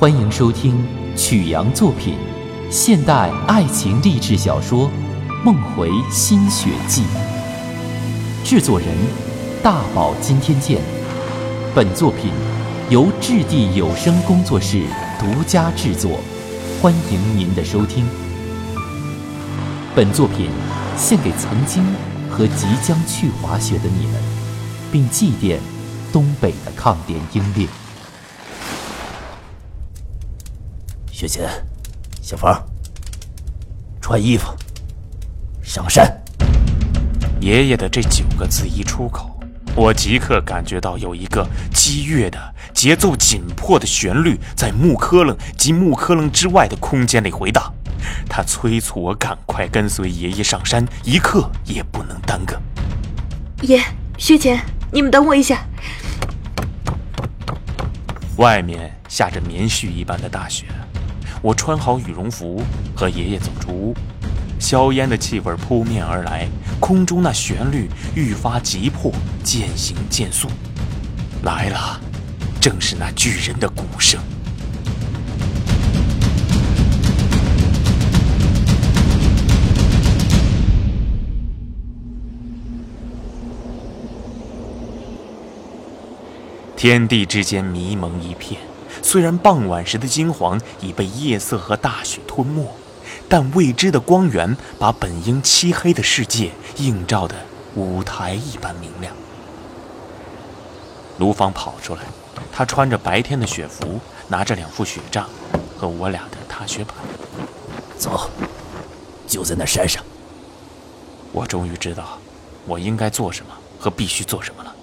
欢迎收听曲阳作品现代爱情励志小说《梦回新雪季》，制作人大宝今天见。本作品由质地有声工作室独家制作，欢迎您的收听。本作品献给曾经和即将去滑雪的你们，并祭奠东北的抗联英烈。雪琴，小冯，穿衣服，上山。爷爷的这九个字一出口，我即刻感觉到有一个激越的、节奏紧迫的旋律在木科楞及木科楞之外的空间里回荡。他催促我赶快跟随爷爷上山，一刻也不能耽搁。爷，薛琴，你们等我一下。外面下着棉絮一般的大雪，我穿好羽绒服，和爷爷走出屋。硝烟的气味扑面而来，空中那旋律愈发急迫，渐行渐速。来了，正是那巨人的鼓声。天地之间迷蒙一片，虽然傍晚时的金黄已被夜色和大雪吞没，但未知的光源把本应漆黑的世界映照的舞台一般明亮。卢芳跑出来，他穿着白天的雪服，拿着两副雪杖和我俩的踏雪板。走，就在那山上。我终于知道，我应该做什么和必须做什么了。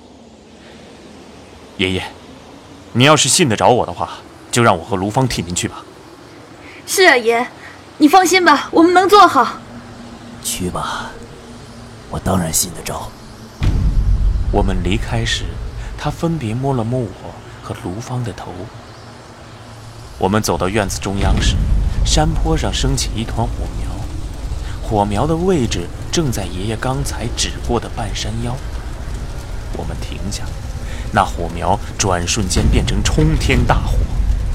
爷爷，你要是信得着我的话，就让我和卢芳替您去吧。是啊，爷，你放心吧，我们能做好。去吧，我当然信得着。我们离开时，他分别摸了摸我和卢芳的头。我们走到院子中央时，山坡上升起一团火苗，火苗的位置正在爷爷刚才指过的半山腰。我们停下。那火苗转瞬间变成冲天大火，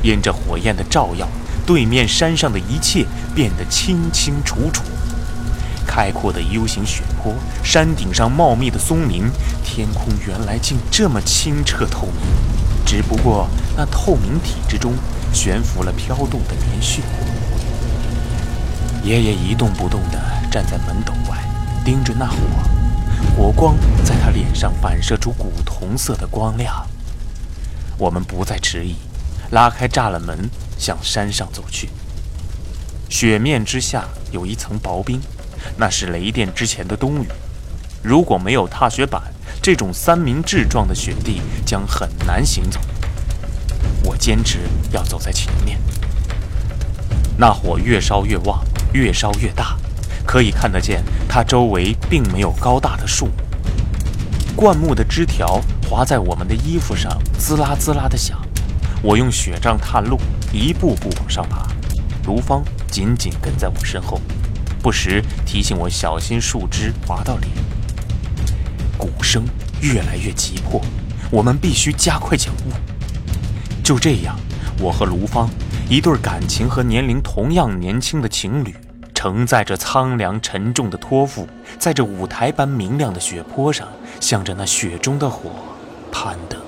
因着火焰的照耀，对面山上的一切变得清清楚楚。开阔的 U 型雪坡，山顶上茂密的松林，天空原来竟这么清澈透明。只不过那透明体之中悬浮了飘动的棉絮。爷爷一动不动地站在门斗外，盯着那火。火光在他脸上反射出古铜色的光亮。我们不再迟疑，拉开栅栏门，向山上走去。雪面之下有一层薄冰，那是雷电之前的冬雨。如果没有踏雪板，这种三明治状的雪地将很难行走。我坚持要走在前面。那火越烧越旺，越烧越大。可以看得见，它周围并没有高大的树，灌木的枝条划在我们的衣服上，滋啦滋啦的响。我用雪杖探路，一步步往上爬。卢芳紧紧跟在我身后，不时提醒我小心树枝划到脸。鼓声越来越急迫，我们必须加快脚步。就这样，我和卢芳，一对感情和年龄同样年轻的情侣。承载着苍凉沉重的托付，在这舞台般明亮的雪坡上，向着那雪中的火攀登。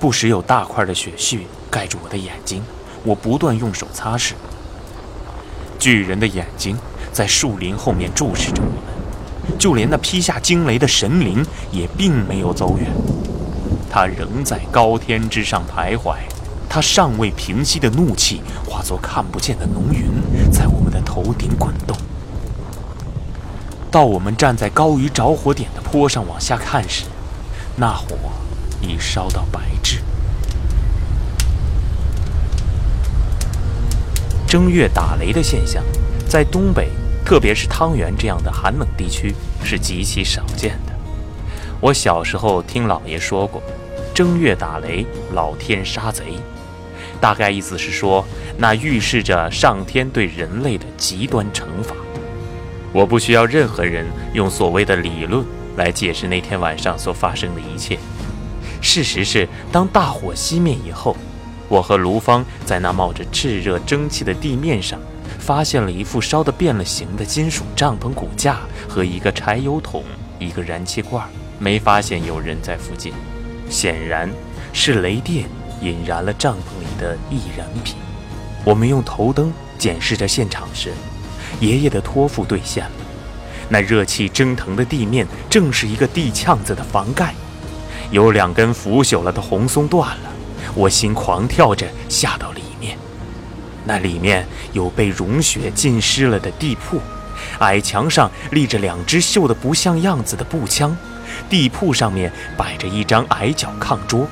不时有大块的雪絮盖住我的眼睛，我不断用手擦拭。巨人的眼睛在树林后面注视着我们，就连那劈下惊雷的神灵也并没有走远，他仍在高天之上徘徊。他尚未平息的怒气化作看不见的浓云，在我们的头顶滚动。到我们站在高于着火点的坡上往下看时，那火已烧到白炽。正月打雷的现象，在东北，特别是汤原这样的寒冷地区是极其少见的。我小时候听姥爷说过，正月打雷，老天杀贼。大概意思是说，那预示着上天对人类的极端惩罚。我不需要任何人用所谓的理论来解释那天晚上所发生的一切。事实是，当大火熄灭以后，我和卢芳在那冒着炽热蒸汽的地面上，发现了一副烧得变了形的金属帐篷骨架和一个柴油桶、一个燃气罐，没发现有人在附近。显然，是雷电引燃了帐篷里的易燃品。我们用头灯检视着现场时，爷爷的托付兑现了。那热气蒸腾的地面，正是一个地呛子的房盖，有两根腐朽了的红松断了。我心狂跳着下到里面，那里面有被融雪浸湿了的地铺，矮墙上立着两只锈得不像样子的步枪，地铺上面摆着一张矮脚炕桌，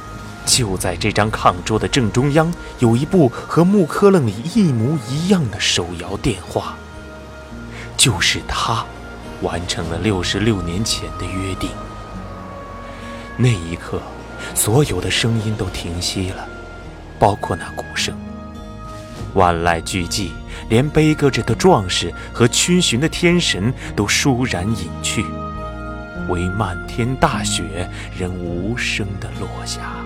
就在这张炕桌的正中央，有一部和木柯楞里一模一样的手摇电话，就是他，完成了六十六年前的约定。那一刻。所有的声音都停息了，包括那鼓声。万籁俱寂，连悲歌着的壮士和逡巡的天神都倏然隐去，唯漫天大雪仍无声地落下。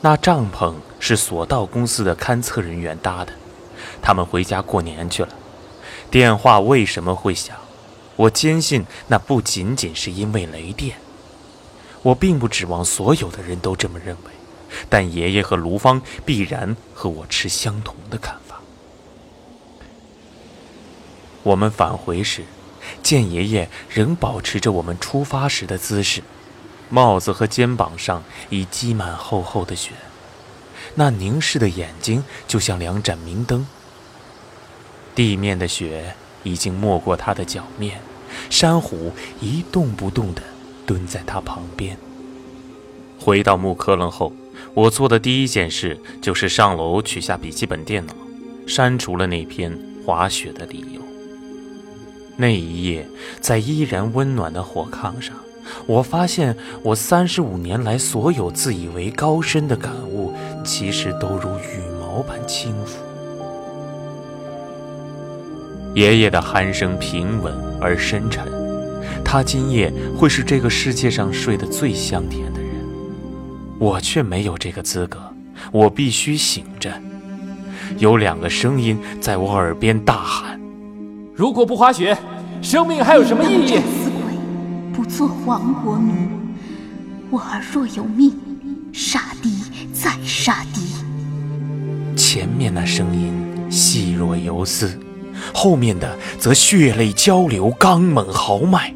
那帐篷是索道公司的勘测人员搭的，他们回家过年去了。电话为什么会响？我坚信那不仅仅是因为雷电。我并不指望所有的人都这么认为，但爷爷和卢芳必然和我持相同的看法。我们返回时，见爷爷仍保持着我们出发时的姿势。帽子和肩膀上已积满厚厚的雪，那凝视的眼睛就像两盏明灯。地面的雪已经没过他的脚面，山虎一动不动地蹲在他旁边。回到木科楞后，我做的第一件事就是上楼取下笔记本电脑，删除了那篇滑雪的理由。那一夜，在依然温暖的火炕上。我发现，我三十五年来所有自以为高深的感悟，其实都如羽毛般轻浮。爷爷的鼾声平稳而深沉，他今夜会是这个世界上睡得最香甜的人。我却没有这个资格，我必须醒着。有两个声音在我耳边大喊：“如果不滑雪，生命还有什么意义？”不做亡国奴，我儿若有命，杀敌再杀敌。前面那声音细若游丝，后面的则血泪交流，刚猛豪迈。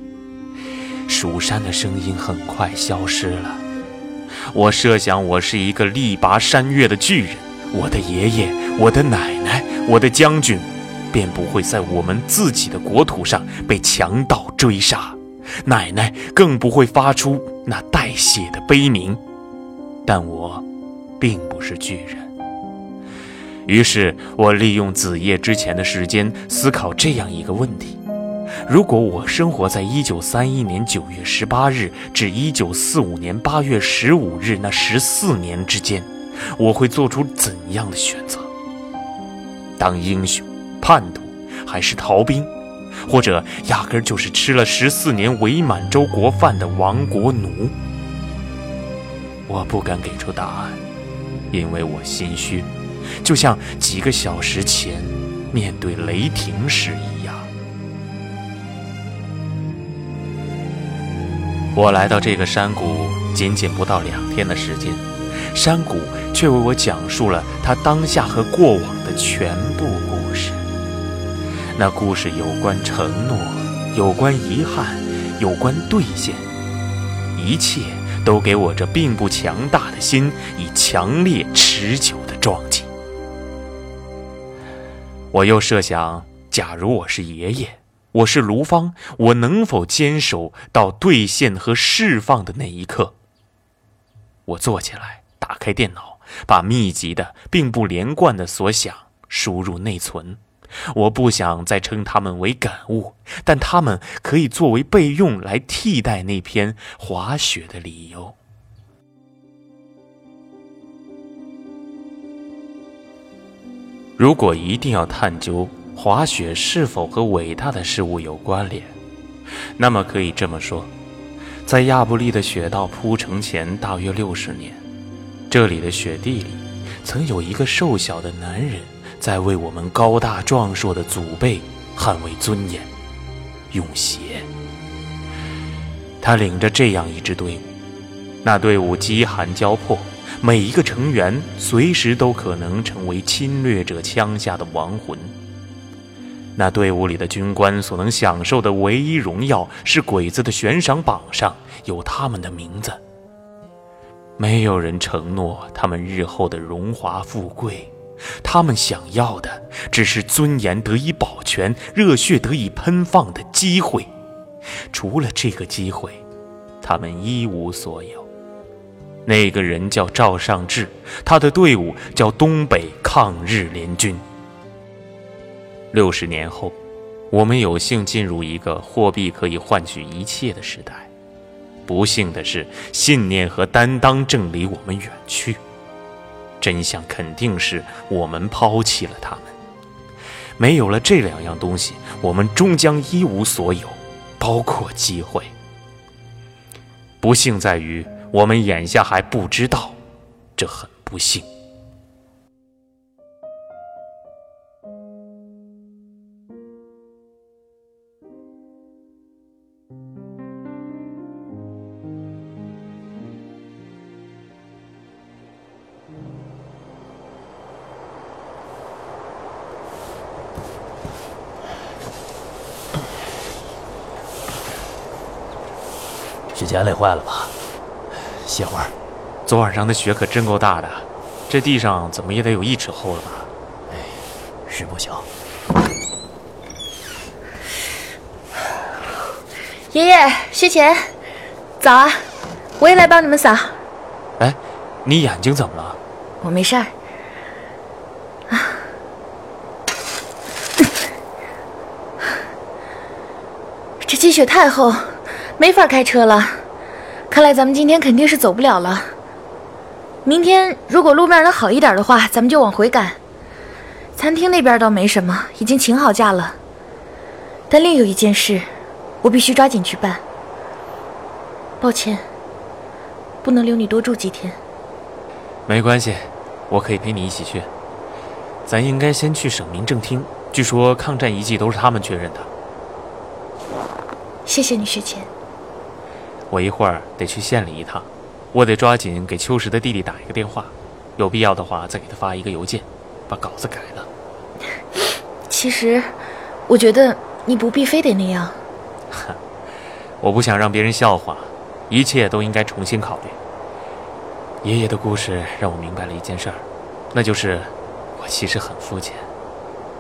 蜀山的声音很快消失了。我设想，我是一个力拔山岳的巨人，我的爷爷、我的奶奶、我的将军，便不会在我们自己的国土上被强盗追杀。奶奶更不会发出那带血的悲鸣，但我并不是巨人。于是我利用子夜之前的时间思考这样一个问题：如果我生活在1931年9月18日至1945年8月15日那十四年之间，我会做出怎样的选择？当英雄、叛徒，还是逃兵？或者压根儿就是吃了十四年伪满洲国饭的亡国奴，我不敢给出答案，因为我心虚，就像几个小时前面对雷霆时一样。我来到这个山谷仅仅不到两天的时间，山谷却为我讲述了他当下和过往的全部故事。那故事有关承诺，有关遗憾，有关兑现，一切都给我这并不强大的心以强烈持久的撞击。我又设想，假如我是爷爷，我是卢芳，我能否坚守到兑现和释放的那一刻？我坐起来，打开电脑，把密集的并不连贯的所想输入内存。我不想再称他们为感悟，但他们可以作为备用来替代那篇滑雪的理由。如果一定要探究滑雪是否和伟大的事物有关联，那么可以这么说：在亚布力的雪道铺成前大约六十年，这里的雪地里曾有一个瘦小的男人在为我们高大壮硕的祖辈捍卫尊严，用血。他领着这样一支队伍，那队伍饥寒交迫。每一个成员随时都可能成为侵略者枪下的亡魂。那队伍里的军官所能享受的唯一荣耀，是鬼子的悬赏榜上有他们的名字。没有人承诺他们日后的荣华富贵，他们想要的只是尊严得以保全、热血得以喷放的机会。除了这个机会，他们一无所有。那个人叫赵尚志，他的队伍叫东北抗日联军。六十年后，我们有幸进入一个货币可以换取一切的时代。不幸的是，信念和担当正离我们远去。真相肯定是我们抛弃了他们。没有了这两样东西，我们终将一无所有，包括机会。不幸在于。我们眼下还不知道，这很不幸。雪茄累坏了吧？歇会儿。昨晚上的雪可真够大的，这地上怎么也得有一尺厚了吧？哎，是不小。爷爷、薛钱，早啊！我也来帮你们扫。哎，你眼睛怎么了？我没事儿。啊，这积雪太厚，没法开车了。看来咱们今天肯定是走不了了。明天如果路面能好一点的话，咱们就往回赶。餐厅那边倒没什么，已经请好假了。但另有一件事，我必须抓紧去办。抱歉，不能留你多住几天。没关系，我可以陪你一起去。咱应该先去省民政厅，据说抗战遗迹都是他们确认的。谢谢你，薛钱。我一会儿得去县里一趟，我得抓紧给秋实的弟弟打一个电话，有必要的话再给他发一个邮件，把稿子改了。其实，我觉得你不必非得那样。我不想让别人笑话，一切都应该重新考虑。爷爷的故事让我明白了一件事儿，那就是我其实很肤浅，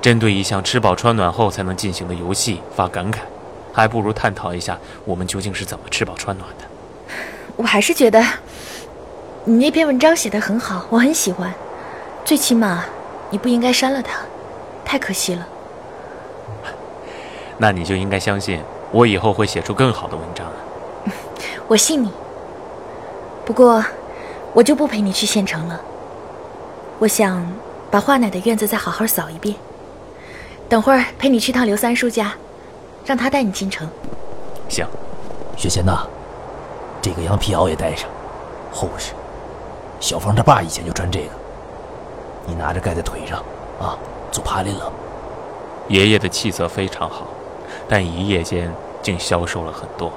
针对一项吃饱穿暖后才能进行的游戏发感慨。还不如探讨一下我们究竟是怎么吃饱穿暖的。我还是觉得你那篇文章写的很好，我很喜欢。最起码你不应该删了它，太可惜了。那你就应该相信我以后会写出更好的文章。我信你。不过我就不陪你去县城了。我想把华奶的院子再好好扫一遍。等会儿陪你去趟刘三叔家。让他带你进城。行，雪贤呐，这个羊皮袄也带上，厚实。小芳他爸以前就穿这个，你拿着盖在腿上，啊，做爬林了。爷爷的气色非常好，但一夜间竟消瘦了很多。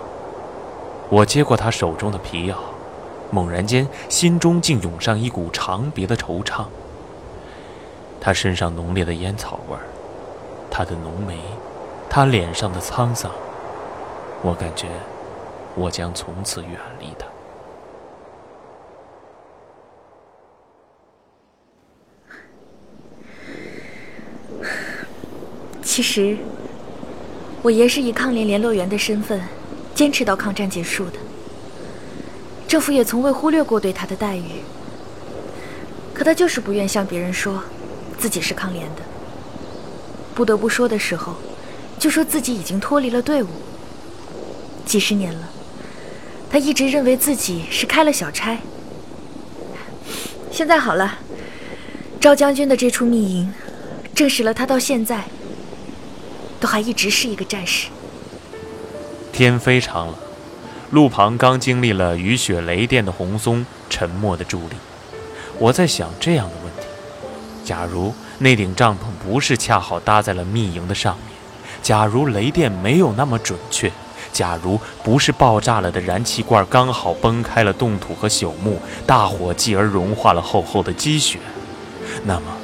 我接过他手中的皮袄，猛然间心中竟涌上一股长别的惆怅。他身上浓烈的烟草味儿，他的浓眉。他脸上的沧桑，我感觉我将从此远离他。其实，我爷是以抗联联络员的身份坚持到抗战结束的，政府也从未忽略过对他的待遇。可他就是不愿向别人说自己是抗联的，不得不说的时候。就说自己已经脱离了队伍，几十年了，他一直认为自己是开了小差。现在好了，赵将军的这处密营，证实了他到现在都还一直是一个战士。天非常冷，路旁刚经历了雨雪雷电的红松沉默的伫立。我在想这样的问题：假如那顶帐篷不是恰好搭在了密营的上面，假如雷电没有那么准确，假如不是爆炸了的燃气罐刚好崩开了冻土和朽木，大火继而融化了厚厚的积雪，那么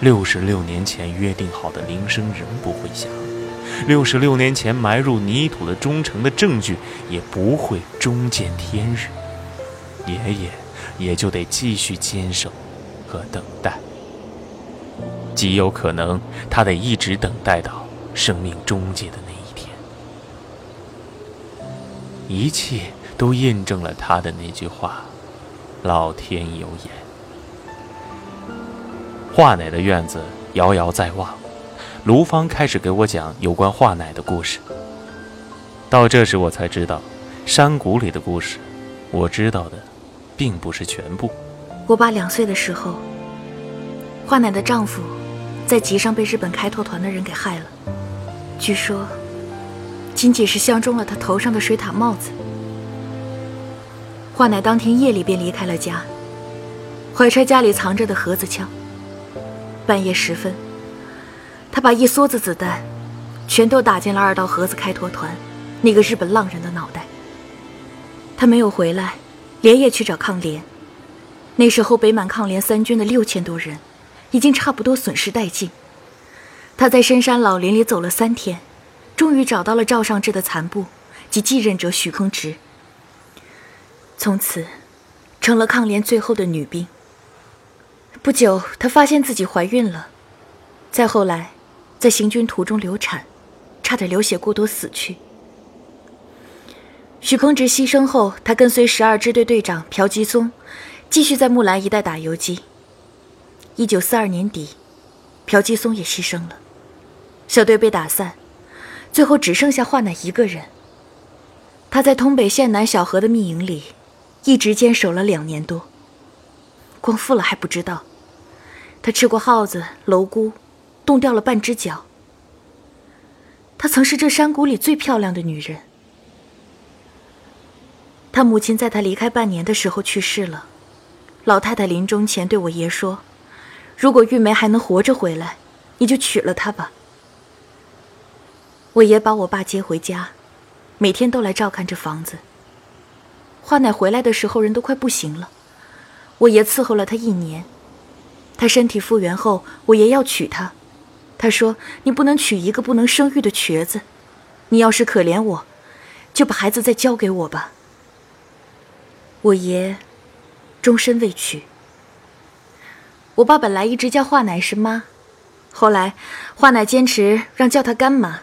六十六年前约定好的铃声仍不会响。六十六年前埋入泥土的忠诚的证据也不会终见天日，爷爷也就得继续坚守和等待，极有可能他得一直等待到生命终结的那一天。一切都印证了他的那句话：“老天有眼。”华奶的院子遥遥在望。卢芳开始给我讲有关华奶的故事。到这时，我才知道，山谷里的故事，我知道的，并不是全部。我爸两岁的时候，华奶的丈夫在集上被日本开拓团的人给害了。据说，仅仅是相中了他头上的水獭帽子。华乃当天夜里便离开了家，怀揣家里藏着的盒子枪。半夜时分。他把一梭子子弹，全都打进了二道河子开拓团那个日本浪人的脑袋。他没有回来，连夜去找抗联。那时候北满抗联三军的六千多人，已经差不多损失殆尽。他在深山老林里走了三天，终于找到了赵尚志的残部及继任者许坑直。从此，成了抗联最后的女兵。不久，她发现自己怀孕了。再后来。在行军途中流产，差点流血过多死去。许空直牺牲后，他跟随十二支队队长朴吉松，继续在木兰一带打游击。一九四二年底，朴吉松也牺牲了，小队被打散，最后只剩下华乃一个人。他在通北县南小河的密营里，一直坚守了两年多。光复了还不知道，他吃过耗子、蝼蛄。冻掉了半只脚。她曾是这山谷里最漂亮的女人。他母亲在他离开半年的时候去世了。老太太临终前对我爷说：“如果玉梅还能活着回来，你就娶了她吧。”我爷把我爸接回家，每天都来照看这房子。华奶回来的时候人都快不行了，我爷伺候了她一年。她身体复原后，我爷要娶她。他说：“你不能娶一个不能生育的瘸子，你要是可怜我，就把孩子再交给我吧。”我爷终身未娶。我爸本来一直叫华奶是妈，后来华奶坚持让叫她干妈。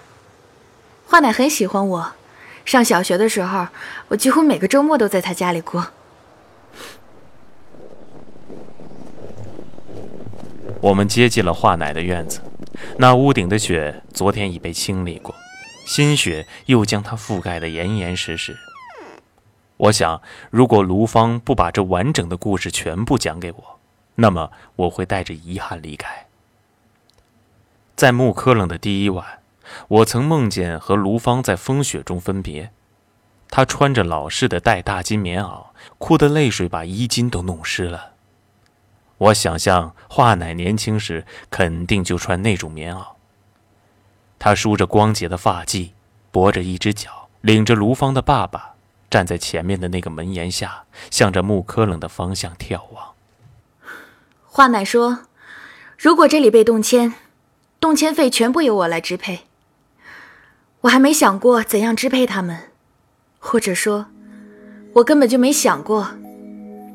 华奶很喜欢我，上小学的时候，我几乎每个周末都在她家里过。我们接近了华奶的院子。那屋顶的雪昨天已被清理过，新雪又将它覆盖得严严实实。我想，如果卢芳不把这完整的故事全部讲给我，那么我会带着遗憾离开。在木科冷的第一晚，我曾梦见和卢芳在风雪中分别。她穿着老式的带大襟棉袄，哭得泪水把衣襟都弄湿了。我想象华奶年轻时肯定就穿那种棉袄。她梳着光洁的发髻，跛着一只脚，领着卢芳的爸爸站在前面的那个门檐下，向着木科冷的方向眺望。华奶说：“如果这里被动迁，动迁费全部由我来支配。我还没想过怎样支配他们，或者说，我根本就没想过，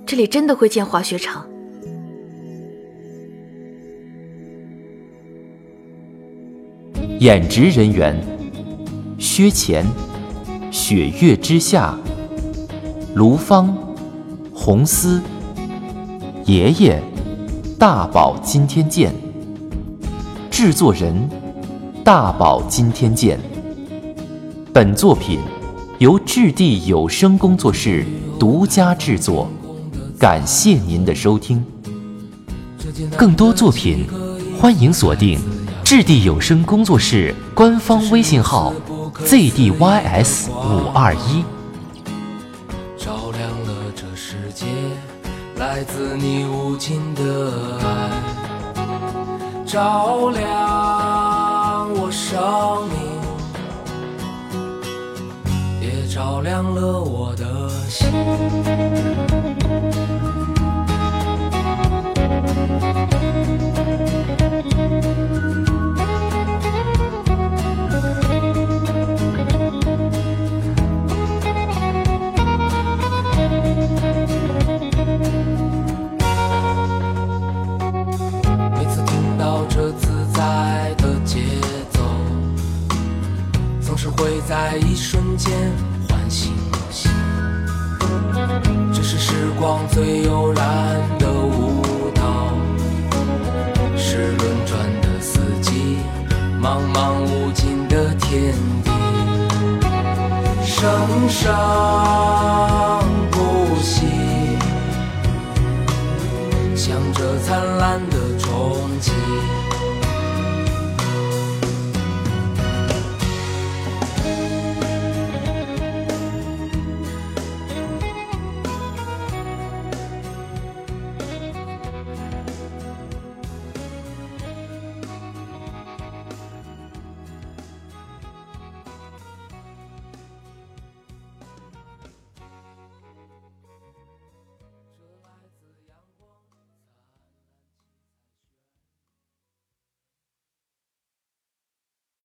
这里真的会建滑雪场。”演职人员：薛前、雪月之下、卢芳、红丝、爷爷、大宝今天见。制作人：大宝今天见。本作品由质地有声工作室独家制作，感谢您的收听。更多作品。欢迎锁定质地有声工作室官方微信号 zdys 五二一。照亮了这世界，来自你无尽的爱，照亮我生命，照亮了我的心。生不息。向着灿烂的。